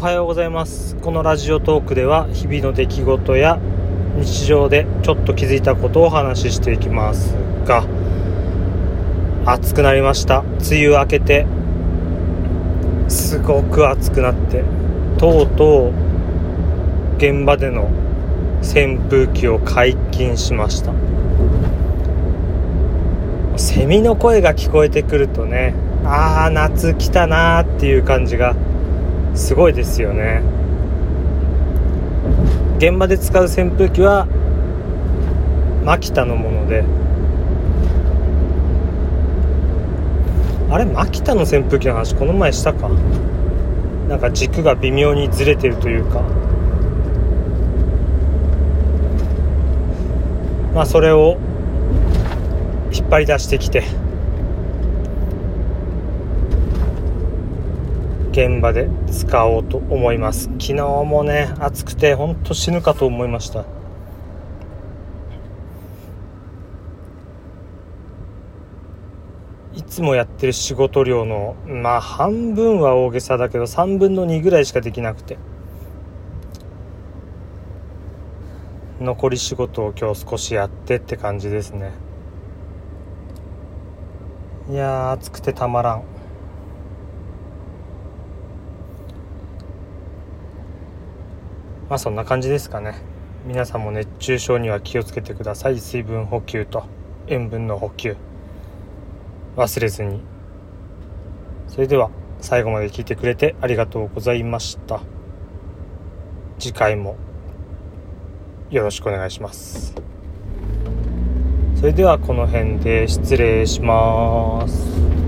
はようございます。このラジオトークでは日々の出来事や日常でちょっと気づいたことをお話ししていきますが暑くなりました。梅雨明けてすごく暑くなってとうとう現場での扇風機を解禁しました。セミの声が聞こえてくるとねああ夏来たなーっていう感じがすごいですよね。現場で使う扇風機はマキタのもので。あれマキタの扇風機の話この前したか？なんか軸が微妙にずれてるというか。まあそれを引っ張り出してきて。現場で使おうと思います。昨日もね暑くてほんと死ぬかと思いました。いつもやってる仕事量のまあ半分は大げさだけど3分の2ぐらいしかできなくて。残り仕事を今日少しやってって感じですね。いや暑くてたまらん。まあそんな感じですかね。皆さんも熱中症には気をつけてください。水分補給と塩分の補給。忘れずに。それでは最後まで聞いてくれてありがとうございました。次回もよろしくお願いします。それではこの辺で失礼します。